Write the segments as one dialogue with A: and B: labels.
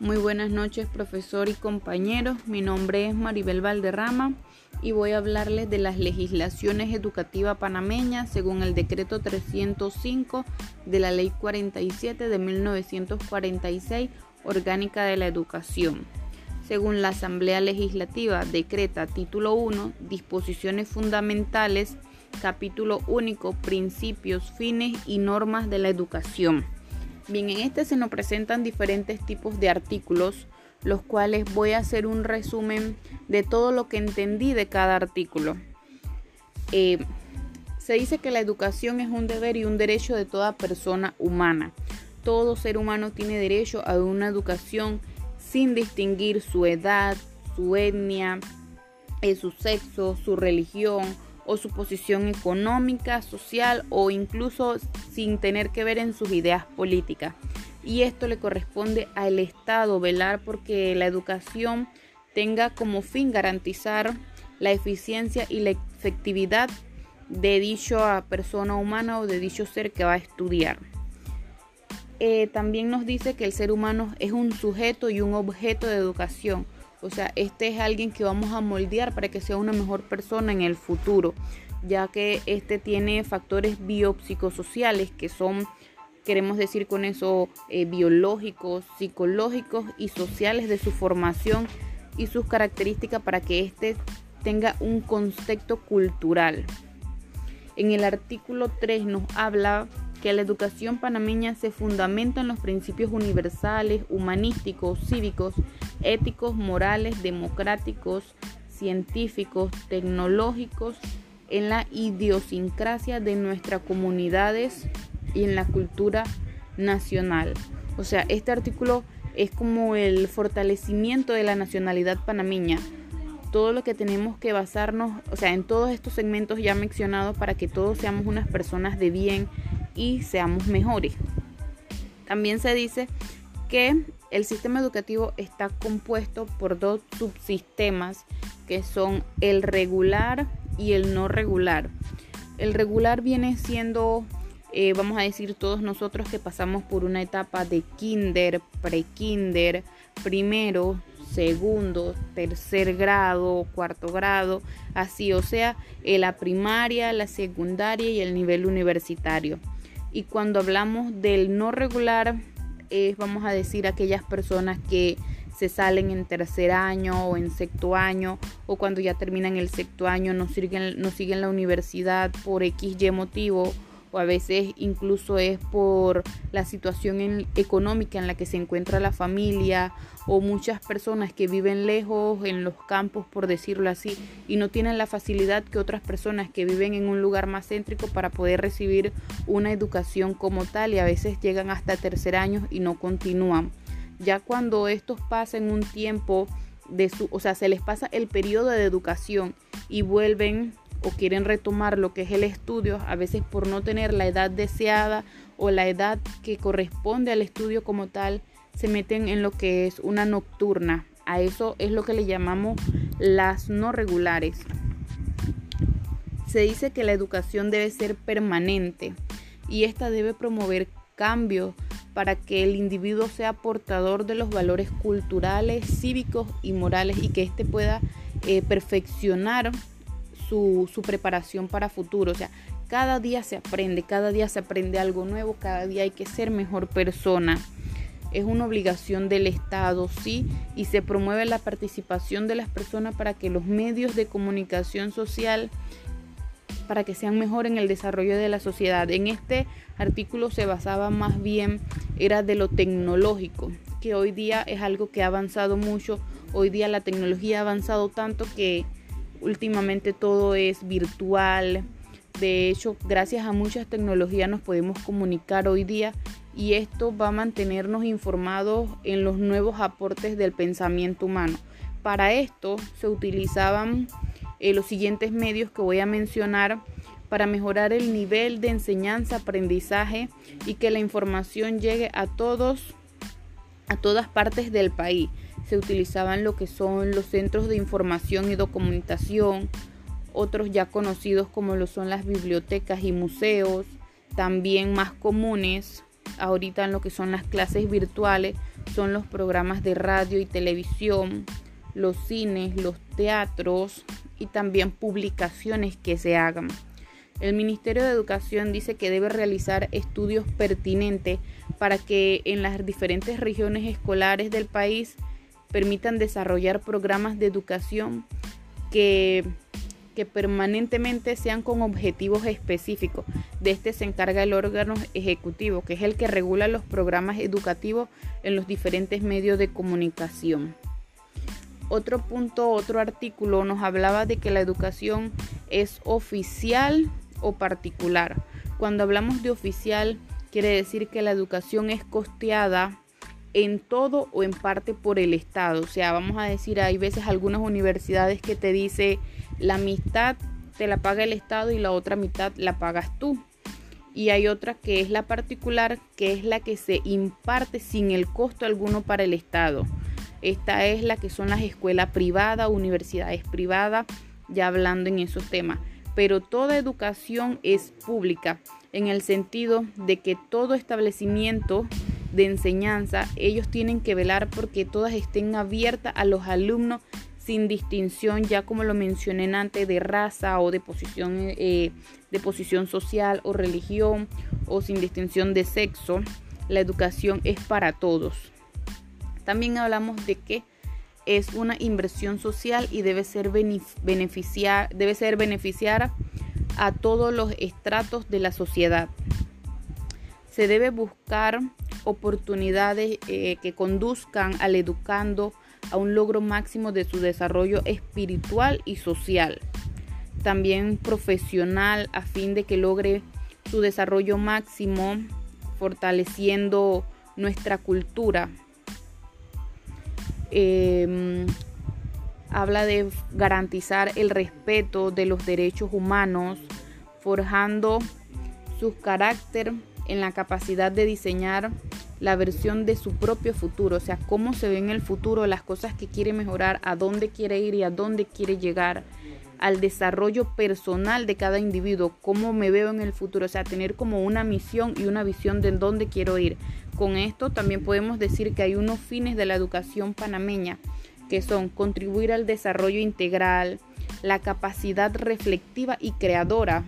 A: Muy buenas noches, profesor y compañeros. Mi nombre es Maribel Valderrama y voy a hablarles de las legislaciones educativas panameñas según el decreto 305 de la ley 47 de 1946, orgánica de la educación. Según la Asamblea Legislativa, decreta título 1, disposiciones fundamentales, capítulo único, principios, fines y normas de la educación. Bien, en este se nos presentan diferentes tipos de artículos, los cuales voy a hacer un resumen de todo lo que entendí de cada artículo. Eh, se dice que la educación es un deber y un derecho de toda persona humana. Todo ser humano tiene derecho a una educación sin distinguir su edad, su etnia, eh, su sexo, su religión o su posición económica, social o incluso sin tener que ver en sus ideas políticas. Y esto le corresponde al Estado velar porque la educación tenga como fin garantizar la eficiencia y la efectividad de dicha persona humana o de dicho ser que va a estudiar. Eh, también nos dice que el ser humano es un sujeto y un objeto de educación o sea, este es alguien que vamos a moldear para que sea una mejor persona en el futuro, ya que este tiene factores biopsicosociales que son, queremos decir con eso, eh, biológicos, psicológicos y sociales de su formación y sus características para que éste tenga un contexto cultural. En el artículo 3 nos habla que la educación panameña se fundamenta en los principios universales, humanísticos, cívicos, éticos, morales, democráticos, científicos, tecnológicos, en la idiosincrasia de nuestras comunidades y en la cultura nacional. O sea, este artículo es como el fortalecimiento de la nacionalidad panameña. Todo lo que tenemos que basarnos, o sea, en todos estos segmentos ya mencionados para que todos seamos unas personas de bien y seamos mejores. También se dice que el sistema educativo está compuesto por dos subsistemas que son el regular y el no regular. El regular viene siendo, eh, vamos a decir, todos nosotros que pasamos por una etapa de kinder, pre-kinder, primero, segundo, tercer grado, cuarto grado, así, o sea, la primaria, la secundaria y el nivel universitario. Y cuando hablamos del no regular, es, vamos a decir, aquellas personas que se salen en tercer año o en sexto año o cuando ya terminan el sexto año no siguen, no siguen la universidad por XY motivo o a veces incluso es por la situación económica en la que se encuentra la familia o muchas personas que viven lejos en los campos, por decirlo así, y no tienen la facilidad que otras personas que viven en un lugar más céntrico para poder recibir una educación como tal y a veces llegan hasta tercer año y no continúan. Ya cuando estos pasan un tiempo de su, o sea, se les pasa el periodo de educación y vuelven o quieren retomar lo que es el estudio, a veces por no tener la edad deseada o la edad que corresponde al estudio como tal, se meten en lo que es una nocturna. A eso es lo que le llamamos las no regulares. Se dice que la educación debe ser permanente y esta debe promover cambios para que el individuo sea portador de los valores culturales, cívicos y morales y que éste pueda eh, perfeccionar su, preparación para futuro. O sea, cada día se aprende, cada día se aprende algo nuevo, cada día hay que ser mejor persona. Es una obligación del Estado, sí, y se promueve la participación de las personas para que los medios de comunicación social para que sean mejor en el desarrollo de la sociedad. En este artículo se basaba más bien era de lo tecnológico, que hoy día es algo que ha avanzado mucho. Hoy día la tecnología ha avanzado tanto que últimamente todo es virtual. De hecho, gracias a muchas tecnologías nos podemos comunicar hoy día y esto va a mantenernos informados en los nuevos aportes del pensamiento humano. Para esto se utilizaban eh, los siguientes medios que voy a mencionar para mejorar el nivel de enseñanza, aprendizaje y que la información llegue a todos, a todas partes del país se utilizaban lo que son los centros de información y documentación, otros ya conocidos como lo son las bibliotecas y museos, también más comunes ahorita en lo que son las clases virtuales, son los programas de radio y televisión, los cines, los teatros y también publicaciones que se hagan. El Ministerio de Educación dice que debe realizar estudios pertinentes para que en las diferentes regiones escolares del país permitan desarrollar programas de educación que, que permanentemente sean con objetivos específicos. De este se encarga el órgano ejecutivo, que es el que regula los programas educativos en los diferentes medios de comunicación. Otro punto, otro artículo nos hablaba de que la educación es oficial o particular. Cuando hablamos de oficial, quiere decir que la educación es costeada en todo o en parte por el Estado. O sea, vamos a decir, hay veces algunas universidades que te dice la mitad te la paga el Estado y la otra mitad la pagas tú. Y hay otra que es la particular, que es la que se imparte sin el costo alguno para el Estado. Esta es la que son las escuelas privadas, universidades privadas, ya hablando en esos temas pero toda educación es pública en el sentido de que todo establecimiento de enseñanza, ellos tienen que velar porque todas estén abiertas a los alumnos sin distinción, ya como lo mencioné antes, de raza o de posición, eh, de posición social o religión o sin distinción de sexo. La educación es para todos. También hablamos de que es una inversión social y debe ser, beneficiar, debe ser beneficiar a todos los estratos de la sociedad. Se debe buscar oportunidades eh, que conduzcan al educando a un logro máximo de su desarrollo espiritual y social, también profesional, a fin de que logre su desarrollo máximo, fortaleciendo nuestra cultura, Em, habla de garantizar el respeto de los derechos humanos, forjando su carácter en la capacidad de diseñar la versión de su propio futuro, o sea, cómo se ve en el futuro, las cosas que quiere mejorar, a dónde quiere ir y a dónde quiere llegar, al desarrollo personal de cada individuo, cómo me veo en el futuro, o sea, tener como una misión y una visión de dónde quiero ir. Con esto también podemos decir que hay unos fines de la educación panameña, que son contribuir al desarrollo integral, la capacidad reflectiva y creadora,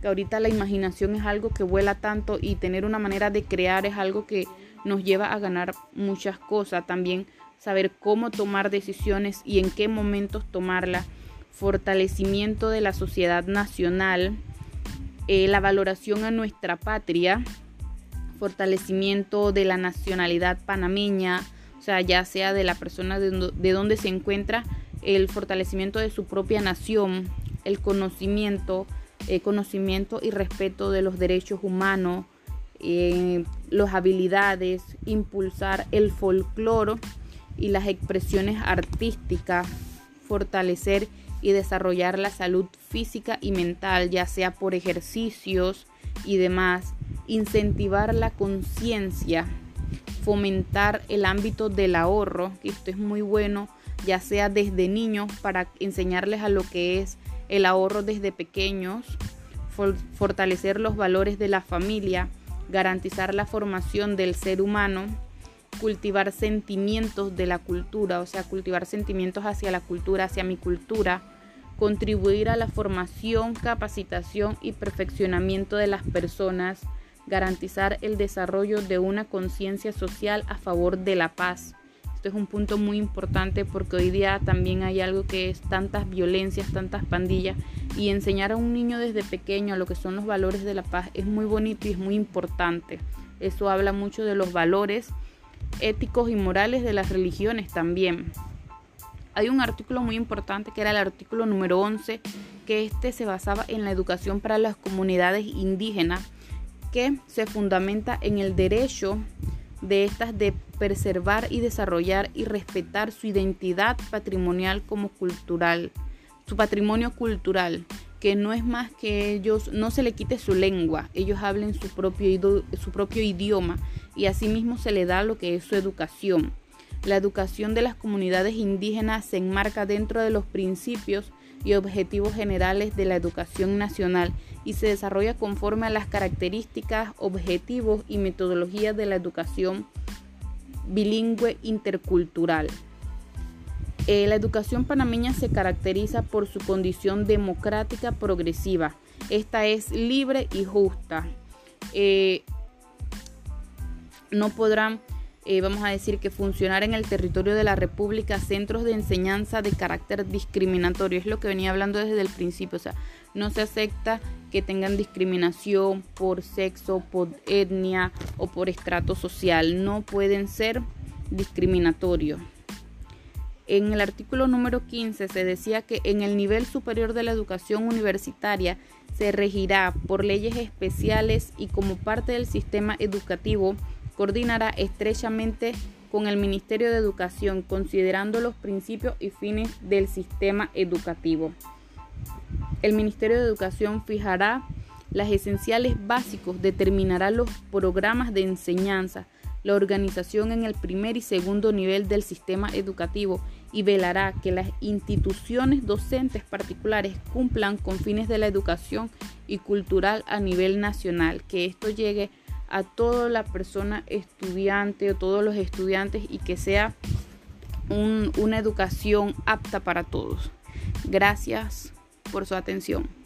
A: que ahorita la imaginación es algo que vuela tanto y tener una manera de crear es algo que nos lleva a ganar muchas cosas. También saber cómo tomar decisiones y en qué momentos tomarlas. Fortalecimiento de la sociedad nacional, eh, la valoración a nuestra patria, fortalecimiento de la nacionalidad panameña, o sea, ya sea de la persona de, de donde se encuentra, el fortalecimiento de su propia nación, el conocimiento, eh, conocimiento y respeto de los derechos humanos, eh, las habilidades, impulsar el folclore y las expresiones artísticas, fortalecer y desarrollar la salud física y mental, ya sea por ejercicios y demás, incentivar la conciencia, fomentar el ámbito del ahorro, que esto es muy bueno, ya sea desde niños para enseñarles a lo que es el ahorro desde pequeños, fortalecer los valores de la familia, garantizar la formación del ser humano, cultivar sentimientos de la cultura, o sea, cultivar sentimientos hacia la cultura, hacia mi cultura, contribuir a la formación, capacitación y perfeccionamiento de las personas, garantizar el desarrollo de una conciencia social a favor de la paz. Esto es un punto muy importante porque hoy día también hay algo que es tantas violencias, tantas pandillas y enseñar a un niño desde pequeño a lo que son los valores de la paz es muy bonito y es muy importante. Eso habla mucho de los valores éticos y morales de las religiones también. Hay un artículo muy importante que era el artículo número 11, que este se basaba en la educación para las comunidades indígenas que se fundamenta en el derecho de estas de preservar y desarrollar y respetar su identidad patrimonial como cultural, su patrimonio cultural, que no es más que ellos no se le quite su lengua, ellos hablen su propio, su propio idioma y asimismo se le da lo que es su educación. La educación de las comunidades indígenas se enmarca dentro de los principios y objetivos generales de la educación nacional y se desarrolla conforme a las características, objetivos y metodologías de la educación bilingüe intercultural. Eh, la educación panameña se caracteriza por su condición democrática progresiva. Esta es libre y justa. Eh, no podrán, eh, vamos a decir, que funcionar en el territorio de la República centros de enseñanza de carácter discriminatorio. Es lo que venía hablando desde el principio. O sea, no se acepta que tengan discriminación por sexo, por etnia o por estrato social. No pueden ser discriminatorios. En el artículo número 15 se decía que en el nivel superior de la educación universitaria se regirá por leyes especiales y como parte del sistema educativo coordinará estrechamente con el Ministerio de Educación considerando los principios y fines del sistema educativo. El Ministerio de Educación fijará las esenciales básicos, determinará los programas de enseñanza, la organización en el primer y segundo nivel del sistema educativo y velará que las instituciones docentes particulares cumplan con fines de la educación y cultural a nivel nacional, que esto llegue a toda la persona estudiante o todos los estudiantes y que sea una educación apta para todos. Gracias por su atención.